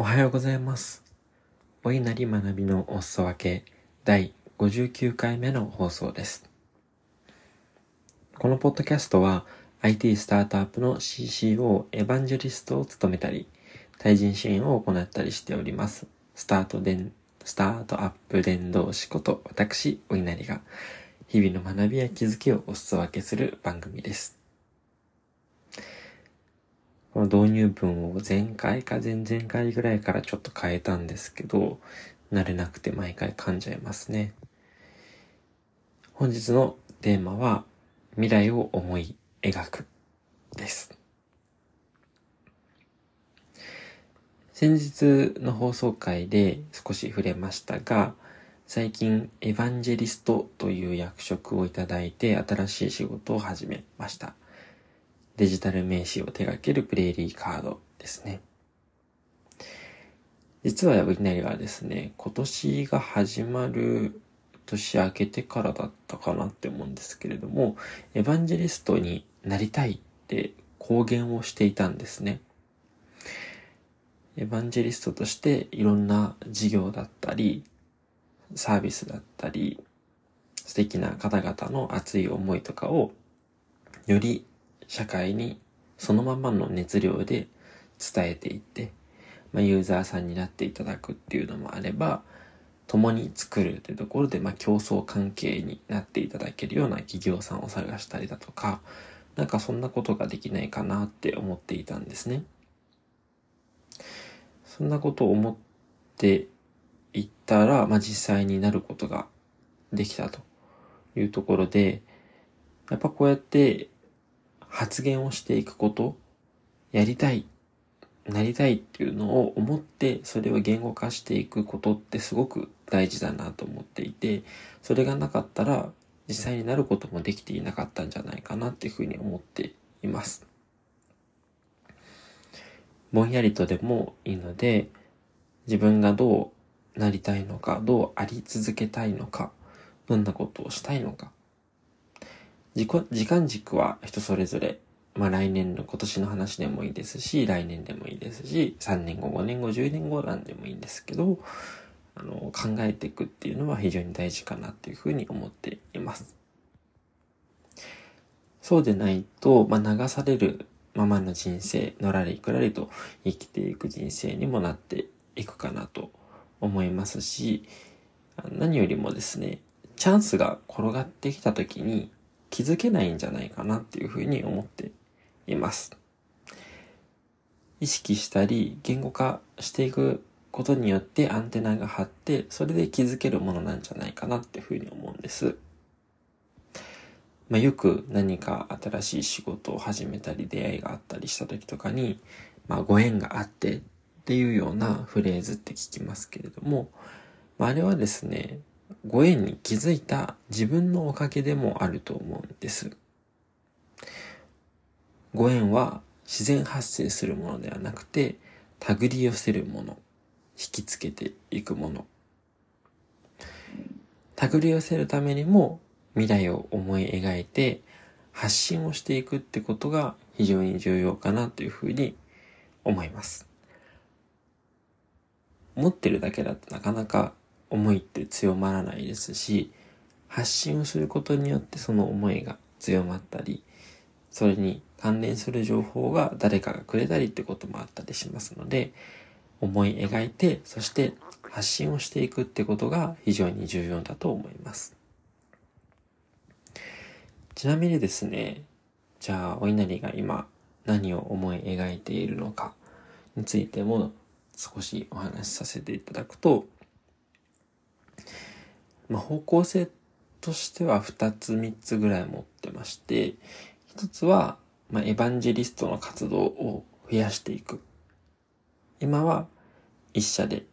おはようございます。お稲荷学びのお裾分け第59回目の放送です。このポッドキャストは IT スタートアップの CCO エヴァンジェリストを務めたり、対人支援を行ったりしております。スタート伝、スタートアップ伝道師こと私、お稲荷が日々の学びや気づきをお裾分けする番組です。この導入文を前回か前々回ぐらいからちょっと変えたんですけど、慣れなくて毎回噛んじゃいますね。本日のテーマは、未来を思い描くです。先日の放送回で少し触れましたが、最近エヴァンジェリストという役職をいただいて新しい仕事を始めました。デジタル名刺を手掛けるプレーリーカードですね。実はウィナリはですね、今年が始まる年明けてからだったかなって思うんですけれども、エヴァンジェリストになりたいって公言をしていたんですね。エヴァンジェリストとしていろんな事業だったり、サービスだったり、素敵な方々の熱い思いとかをより社会にそのままの熱量で伝えていって、まあ、ユーザーさんになっていただくっていうのもあれば、共に作るというところで、まあ、競争関係になっていただけるような企業さんを探したりだとか、なんかそんなことができないかなって思っていたんですね。そんなことを思っていったら、まあ、実際になることができたというところで、やっぱこうやって発言をしていくこと、やりたい、なりたいっていうのを思って、それを言語化していくことってすごく大事だなと思っていて、それがなかったら、実際になることもできていなかったんじゃないかなっていうふうに思っています。ぼんやりとでもいいので、自分がどうなりたいのか、どうあり続けたいのか、どんなことをしたいのか、時時間軸は人それぞれ、まあ来年の今年の話でもいいですし、来年でもいいですし、3年後、5年後、10年後なんでもいいんですけど、あの、考えていくっていうのは非常に大事かなっていうふうに思っています。そうでないと、まあ流されるままの人生、のらりくらりと生きていく人生にもなっていくかなと思いますし、何よりもですね、チャンスが転がってきた時に、気づけないんじゃないかなっていうふうに思っています。意識したり言語化していくことによってアンテナが張ってそれで気づけるものなんじゃないかなっていうふうに思うんです。まあ、よく何か新しい仕事を始めたり出会いがあったりした時とかに、まあ、ご縁があってっていうようなフレーズって聞きますけれども、まあ、あれはですね、ご縁に気づいた自分のおかげでもあると思うんです。ご縁は自然発生するものではなくて、手繰り寄せるもの、引きつけていくもの。手繰り寄せるためにも未来を思い描いて発信をしていくってことが非常に重要かなというふうに思います。持ってるだけだとなかなか思いって強まらないですし、発信をすることによってその思いが強まったり、それに関連する情報が誰かがくれたりってこともあったりしますので、思い描いて、そして発信をしていくってことが非常に重要だと思います。ちなみにですね、じゃあ、お稲荷が今何を思い描いているのかについても少しお話しさせていただくと、まあ、方向性としては2つ3つぐらい持ってまして、1つは、まあ、エヴァンジェリストの活動を増やしていく。今は一社で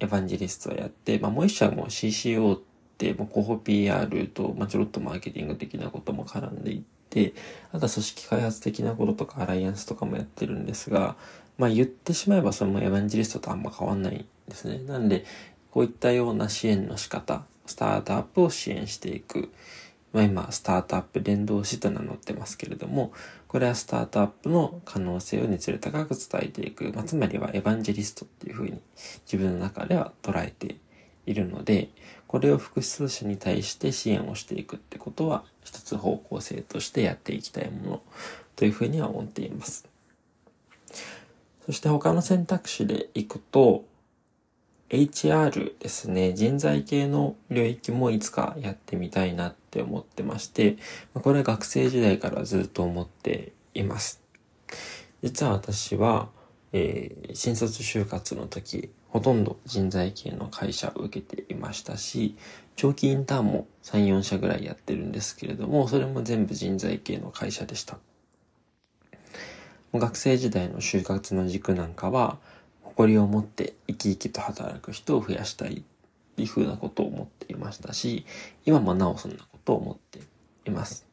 エヴァンジェリストをやって、まあ、もう一社も CCO って、もう広報 PR と、まあ、ちょろっとマーケティング的なことも絡んでいって、あとは組織開発的なこととかアライアンスとかもやってるんですが、まあ言ってしまえばそれもエヴァンジェリストとあんま変わんないんですね。なんで、こういったような支援の仕方、スタートアップを支援していくまあ、今、スタートアップ伝道師と名乗ってますけれども、これはスタートアップの可能性を熱量高く伝えていく、まあ、つまりはエヴァンジェリストっていうふうに自分の中では捉えているので、これを複数者に対して支援をしていくってことは、一つ方向性としてやっていきたいものというふうには思っています。そして他の選択肢でいくと、HR ですね、人材系の領域もいつかやってみたいなって思ってまして、これは学生時代からずっと思っています。実は私は、えー、新卒就活の時、ほとんど人材系の会社を受けていましたし、長期インターンも3、4社ぐらいやってるんですけれども、それも全部人材系の会社でした。学生時代の就活の軸なんかは、誇りを持って生き生きと働く人を増やしたいっていうふうなことを思っていましたし、今もなおそんなことを思っています。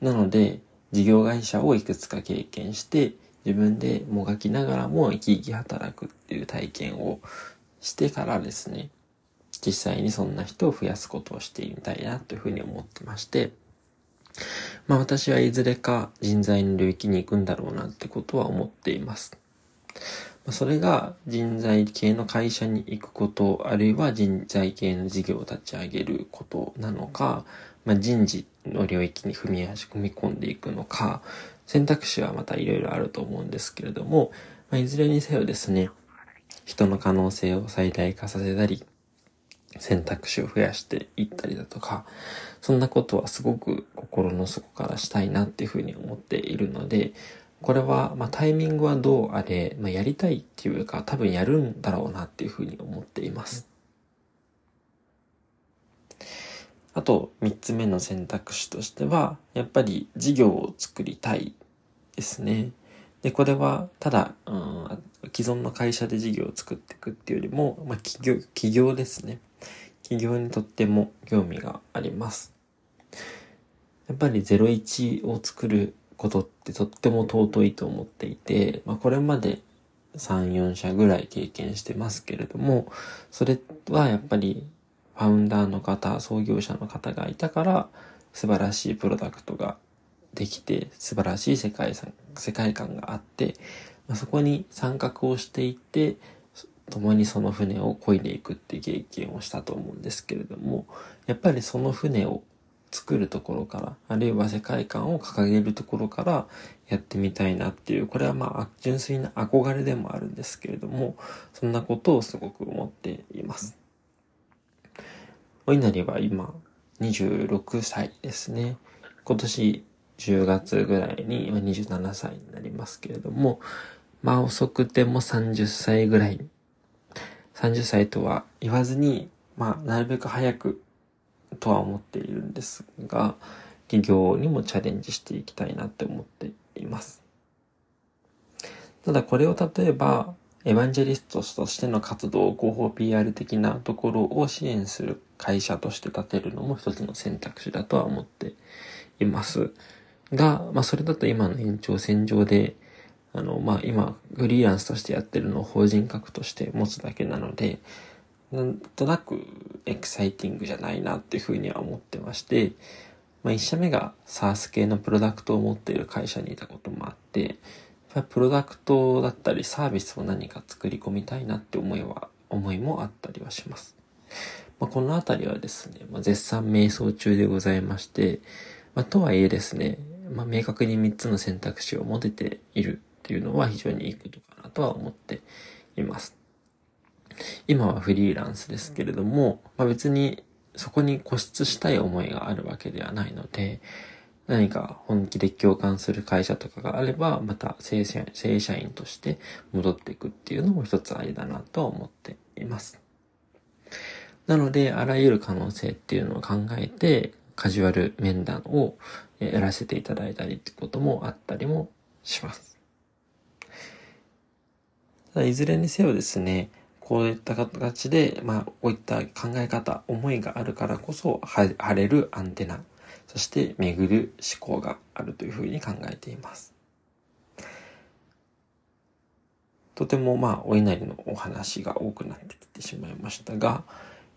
なので、事業会社をいくつか経験して、自分でもがきながらも生き生き働くっていう体験をしてからですね、実際にそんな人を増やすことをしてみたいなというふうに思ってまして、まあ私はいずれか人材の領域に行くんだろうなってことは思っています。それが人材系の会社に行くこと、あるいは人材系の事業を立ち上げることなのか、まあ、人事の領域に踏み足、踏み込んでいくのか、選択肢はまたいろいろあると思うんですけれども、まあ、いずれにせよですね、人の可能性を最大化させたり、選択肢を増やしていったりだとか、そんなことはすごく心の底からしたいなっていうふうに思っているので、これは、まあ、タイミングはどうあれ、まあ、やりたいっていうか、多分やるんだろうなっていうふうに思っています。あと、三つ目の選択肢としては、やっぱり事業を作りたいですね。で、これは、ただ、うん、既存の会社で事業を作っていくっていうよりも、まあ、企業、企業ですね。企業にとっても興味があります。やっぱり01を作ることってとっても尊いと思っていて、まあ、これまで3、4社ぐらい経験してますけれども、それはやっぱりファウンダーの方、創業者の方がいたから、素晴らしいプロダクトができて、素晴らしい世界世界観があって、まあ、そこに参画をしていって、共にその船を漕いでいくって経験をしたと思うんですけれども、やっぱりその船を作るところから、あるいは世界観を掲げるところからやってみたいなっていう、これはまあ純粋な憧れでもあるんですけれども、そんなことをすごく思っています。お稲荷は今26歳ですね。今年10月ぐらいに今27歳になりますけれども、まあ遅くても30歳ぐらい。30歳とは言わずに、まあなるべく早くとは思っているんですが、企業にもチャレンジしていきたいなって思っています。ただこれを例えば、エヴァンジェリストとしての活動、広報 PR 的なところを支援する会社として立てるのも一つの選択肢だとは思っています。が、まあそれだと今の延長線上で、あの、まあ今、フリーランスとしてやってるのを法人格として持つだけなので、なんとなくエキサイティングじゃないなっていうふうには思ってまして、まあ、一社目が SARS 系のプロダクトを持っている会社にいたこともあって、プロダクトだったりサービスを何か作り込みたいなって思いは、思いもあったりはします。まあ、このあたりはですね、まあ、絶賛瞑想中でございまして、まあ、とはいえですね、まあ、明確に3つの選択肢を持てているっていうのは非常にいいことかなとは思っています。今はフリーランスですけれども、まあ、別にそこに固執したい思いがあるわけではないので、何か本気で共感する会社とかがあれば、また正社正社員として戻っていくっていうのも一つありだなと思っています。なので、あらゆる可能性っていうのを考えて、カジュアル面談をやらせていただいたりってこともあったりもします。ただいずれにせよですね、こういった形で、まあ、こういった考え方、思いがあるからこそ、晴れるアンテナ、そして巡る思考があるというふうに考えています。とてもまあ、お稲荷のお話が多くなってきてしまいましたが、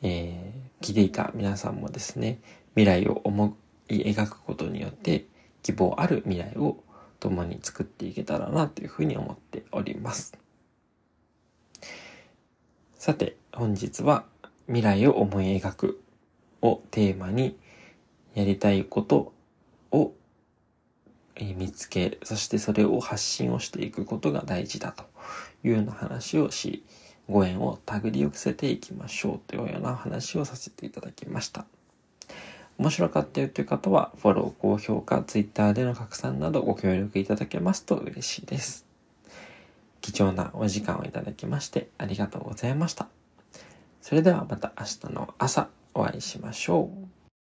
えー、聞いていた皆さんもですね、未来を思い描くことによって希望ある未来を共に作っていけたらなというふうに思っております。さて、本日は未来を思い描くをテーマにやりたいことを見つけ、そしてそれを発信をしていくことが大事だというような話をし、ご縁を手繰り寄せていきましょうというような話をさせていただきました。面白かったよという方は、フォロー、高評価、Twitter での拡散などご協力いただけますと嬉しいです。貴重なお時間をいただきましてありがとうございました。それではまた明日の朝お会いしましょう。